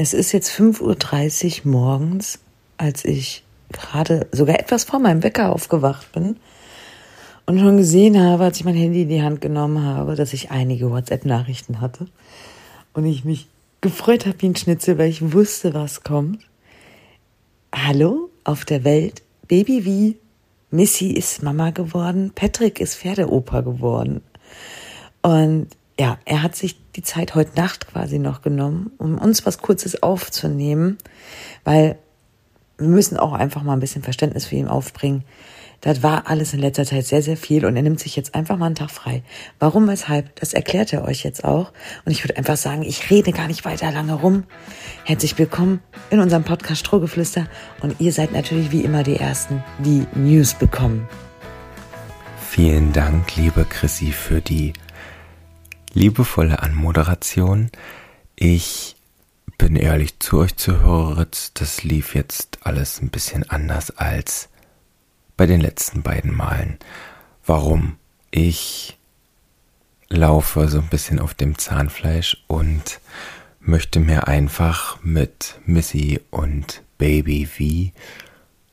Es ist jetzt 5.30 Uhr morgens, als ich gerade sogar etwas vor meinem Wecker aufgewacht bin und schon gesehen habe, als ich mein Handy in die Hand genommen habe, dass ich einige WhatsApp-Nachrichten hatte und ich mich gefreut habe wie ein Schnitzel, weil ich wusste, was kommt. Hallo auf der Welt, Baby wie, Missy ist Mama geworden, Patrick ist Pferdeoper geworden. Und ja, er hat sich die Zeit heute Nacht quasi noch genommen, um uns was Kurzes aufzunehmen, weil wir müssen auch einfach mal ein bisschen Verständnis für ihn aufbringen. Das war alles in letzter Zeit sehr, sehr viel und er nimmt sich jetzt einfach mal einen Tag frei. Warum, weshalb, das erklärt er euch jetzt auch. Und ich würde einfach sagen, ich rede gar nicht weiter lange rum. Herzlich willkommen in unserem Podcast Strohgeflüster und ihr seid natürlich wie immer die Ersten, die News bekommen. Vielen Dank, liebe Chrissy, für die liebevolle Anmoderation. Ich bin ehrlich zu euch Zuhörer, das lief jetzt alles ein bisschen anders als bei den letzten beiden Malen. Warum? Ich laufe so ein bisschen auf dem Zahnfleisch und möchte mir einfach mit Missy und Baby V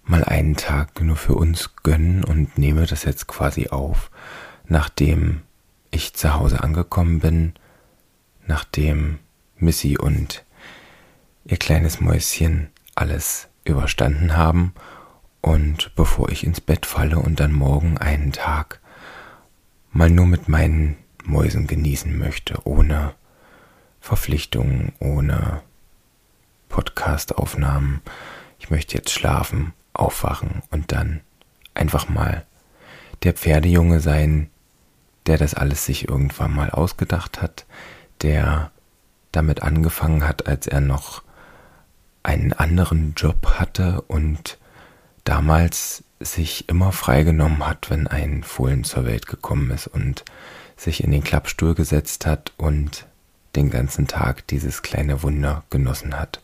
mal einen Tag nur für uns gönnen und nehme das jetzt quasi auf, nachdem ich zu Hause angekommen bin, nachdem Missy und ihr kleines Mäuschen alles überstanden haben und bevor ich ins Bett falle und dann morgen einen Tag mal nur mit meinen Mäusen genießen möchte, ohne Verpflichtungen, ohne Podcastaufnahmen. Ich möchte jetzt schlafen, aufwachen und dann einfach mal der Pferdejunge sein, der das alles sich irgendwann mal ausgedacht hat, der damit angefangen hat, als er noch einen anderen Job hatte und damals sich immer freigenommen hat, wenn ein Fohlen zur Welt gekommen ist und sich in den Klappstuhl gesetzt hat und den ganzen Tag dieses kleine Wunder genossen hat.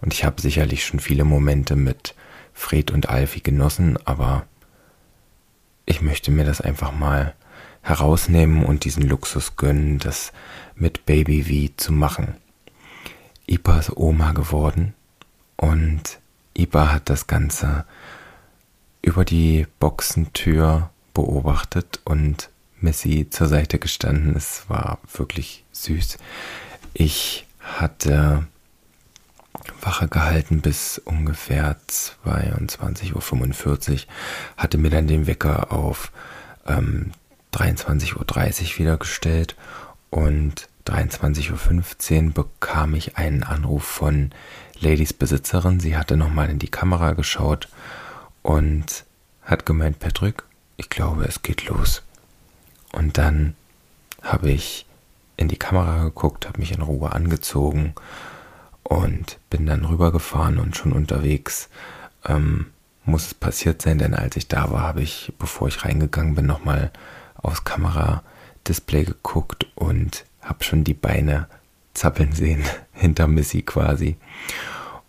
Und ich habe sicherlich schon viele Momente mit Fred und Alfie genossen, aber ich möchte mir das einfach mal herausnehmen und diesen Luxus gönnen, das mit Baby V zu machen. Ipa ist Oma geworden und Ipa hat das Ganze über die Boxentür beobachtet und Missy zur Seite gestanden. Es war wirklich süß. Ich hatte Wache gehalten bis ungefähr 22.45 Uhr, hatte mir dann den Wecker auf ähm, 23.30 Uhr wieder gestellt und 23.15 Uhr bekam ich einen Anruf von Ladies Besitzerin. Sie hatte nochmal in die Kamera geschaut und hat gemeint, Patrick, ich glaube, es geht los. Und dann habe ich in die Kamera geguckt, habe mich in Ruhe angezogen und bin dann rübergefahren und schon unterwegs ähm, muss es passiert sein, denn als ich da war, habe ich, bevor ich reingegangen bin, nochmal aufs Kameradisplay geguckt und habe schon die Beine zappeln sehen hinter Missy quasi.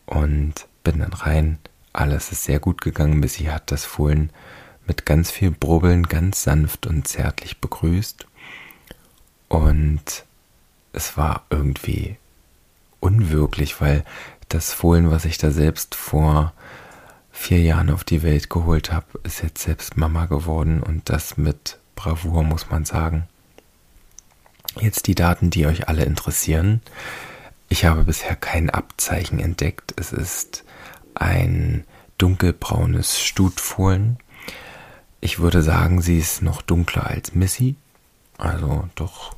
Und bin dann rein. Alles ist sehr gut gegangen. Missy hat das Fohlen mit ganz viel Brubbeln ganz sanft und zärtlich begrüßt. Und es war irgendwie unwirklich, weil das Fohlen, was ich da selbst vor vier Jahren auf die Welt geholt habe, ist jetzt selbst Mama geworden und das mit Bravour, muss man sagen. Jetzt die Daten, die euch alle interessieren. Ich habe bisher kein Abzeichen entdeckt. Es ist ein dunkelbraunes Stutfohlen. Ich würde sagen, sie ist noch dunkler als Missy. Also doch.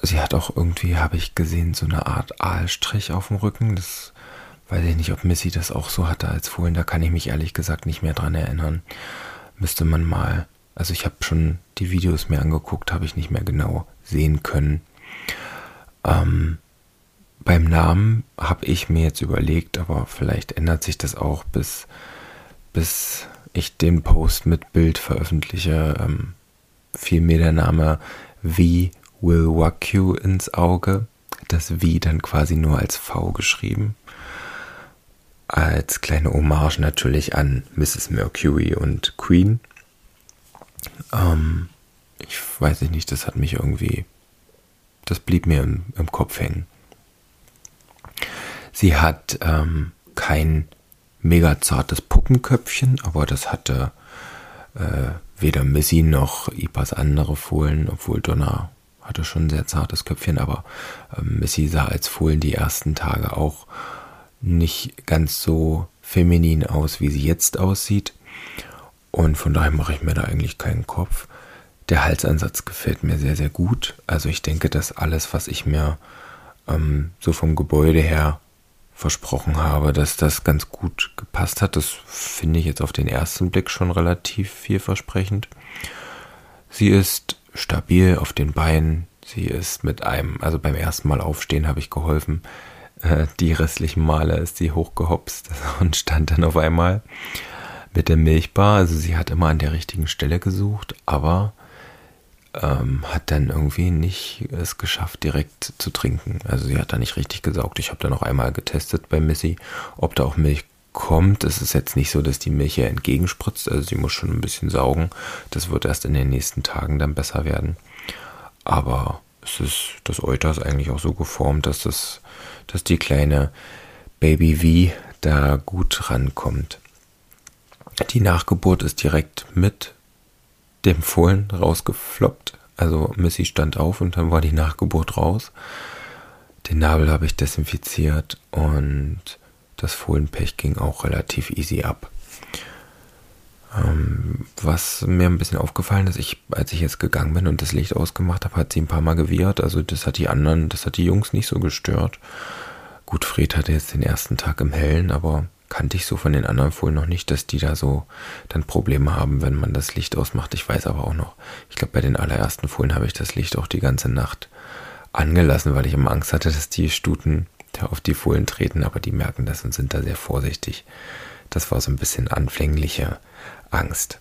Sie hat auch irgendwie, habe ich gesehen, so eine Art Aalstrich auf dem Rücken. Das weiß ich nicht, ob Missy das auch so hatte als Fohlen. Da kann ich mich ehrlich gesagt nicht mehr dran erinnern müsste man mal, also ich habe schon die Videos mir angeguckt, habe ich nicht mehr genau sehen können. Ähm, beim Namen habe ich mir jetzt überlegt, aber vielleicht ändert sich das auch, bis, bis ich den Post mit Bild veröffentliche, ähm, fiel mir der Name V will walk you ins Auge. Das V dann quasi nur als V geschrieben als kleine Hommage natürlich an Mrs. Mercury und Queen. Ähm, ich weiß nicht, das hat mich irgendwie, das blieb mir im, im Kopf hängen. Sie hat ähm, kein mega zartes Puppenköpfchen, aber das hatte äh, weder Missy noch Ipas andere Fohlen, obwohl Donna hatte schon ein sehr zartes Köpfchen, aber äh, Missy sah als Fohlen die ersten Tage auch nicht ganz so feminin aus, wie sie jetzt aussieht. Und von daher mache ich mir da eigentlich keinen Kopf. Der Halsansatz gefällt mir sehr, sehr gut. Also ich denke, dass alles, was ich mir ähm, so vom Gebäude her versprochen habe, dass das ganz gut gepasst hat. Das finde ich jetzt auf den ersten Blick schon relativ vielversprechend. Sie ist stabil auf den Beinen. Sie ist mit einem, also beim ersten Mal aufstehen habe ich geholfen. Äh, die restlichen Male ist sie hochgehopst und stand dann auf einmal mit der Milchbar. Also sie hat immer an der richtigen Stelle gesucht, aber ähm, hat dann irgendwie nicht es geschafft, direkt zu trinken. Also sie hat da nicht richtig gesaugt. Ich habe da noch einmal getestet bei Missy, ob da auch Milch kommt. Es ist jetzt nicht so, dass die Milch ihr entgegenspritzt. Also sie muss schon ein bisschen saugen. Das wird erst in den nächsten Tagen dann besser werden. Aber es das Euter ist eigentlich auch so geformt, dass das, dass die kleine Baby V da gut rankommt. Die Nachgeburt ist direkt mit dem Fohlen rausgefloppt. Also Missy stand auf und dann war die Nachgeburt raus. Den Nabel habe ich desinfiziert und das Fohlenpech ging auch relativ easy ab. Ähm, was mir ein bisschen aufgefallen ist, ich, als ich jetzt gegangen bin und das Licht ausgemacht habe, hat sie ein paar Mal gewirrt. Also das hat die anderen, das hat die Jungs nicht so gestört. Gut, Fred hatte jetzt den ersten Tag im Hellen, aber kannte ich so von den anderen Fohlen noch nicht, dass die da so dann Probleme haben, wenn man das Licht ausmacht. Ich weiß aber auch noch, ich glaube, bei den allerersten Fohlen habe ich das Licht auch die ganze Nacht angelassen, weil ich immer Angst hatte, dass die Stuten da auf die Fohlen treten, aber die merken das und sind da sehr vorsichtig. Das war so ein bisschen anfängliche Angst.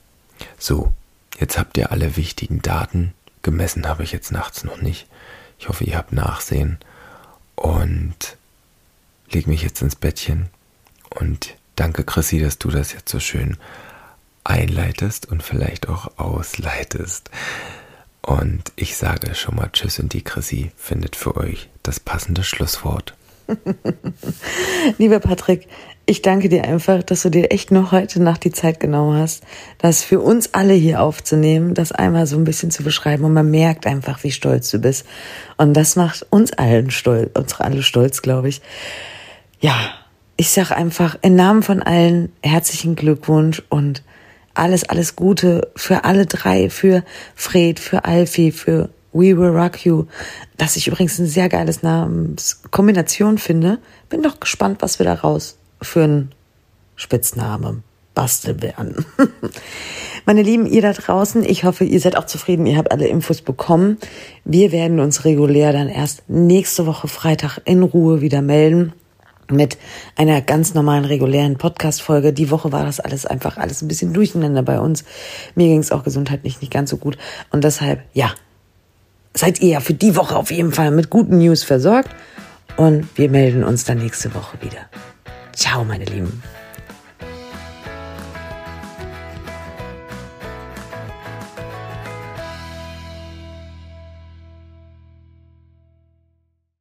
So, jetzt habt ihr alle wichtigen Daten. Gemessen habe ich jetzt nachts noch nicht. Ich hoffe, ihr habt Nachsehen. Und leg mich jetzt ins Bettchen und danke, Chrissy, dass du das jetzt so schön einleitest und vielleicht auch ausleitest. Und ich sage schon mal Tschüss und die Chrissy findet für euch das passende Schlusswort. Lieber Patrick, ich danke dir einfach, dass du dir echt noch heute Nacht die Zeit genommen hast, das für uns alle hier aufzunehmen, das einmal so ein bisschen zu beschreiben und man merkt einfach, wie stolz du bist. Und das macht uns allen stolz, uns alle stolz, glaube ich. Ja, ich sag einfach im Namen von allen herzlichen Glückwunsch und alles, alles Gute für alle drei, für Fred, für Alfie, für We Will Rock You, das ich übrigens ein sehr geiles Namenskombination finde. Bin doch gespannt, was wir daraus für einen Spitzname basteln werden. Meine Lieben, ihr da draußen, ich hoffe, ihr seid auch zufrieden, ihr habt alle Infos bekommen. Wir werden uns regulär dann erst nächste Woche Freitag in Ruhe wieder melden mit einer ganz normalen, regulären Podcast-Folge. Die Woche war das alles einfach alles ein bisschen durcheinander bei uns. Mir ging es auch gesundheitlich nicht ganz so gut. Und deshalb, ja, seid ihr ja für die Woche auf jeden Fall mit guten News versorgt. Und wir melden uns dann nächste Woche wieder. Ciao, meine Lieben.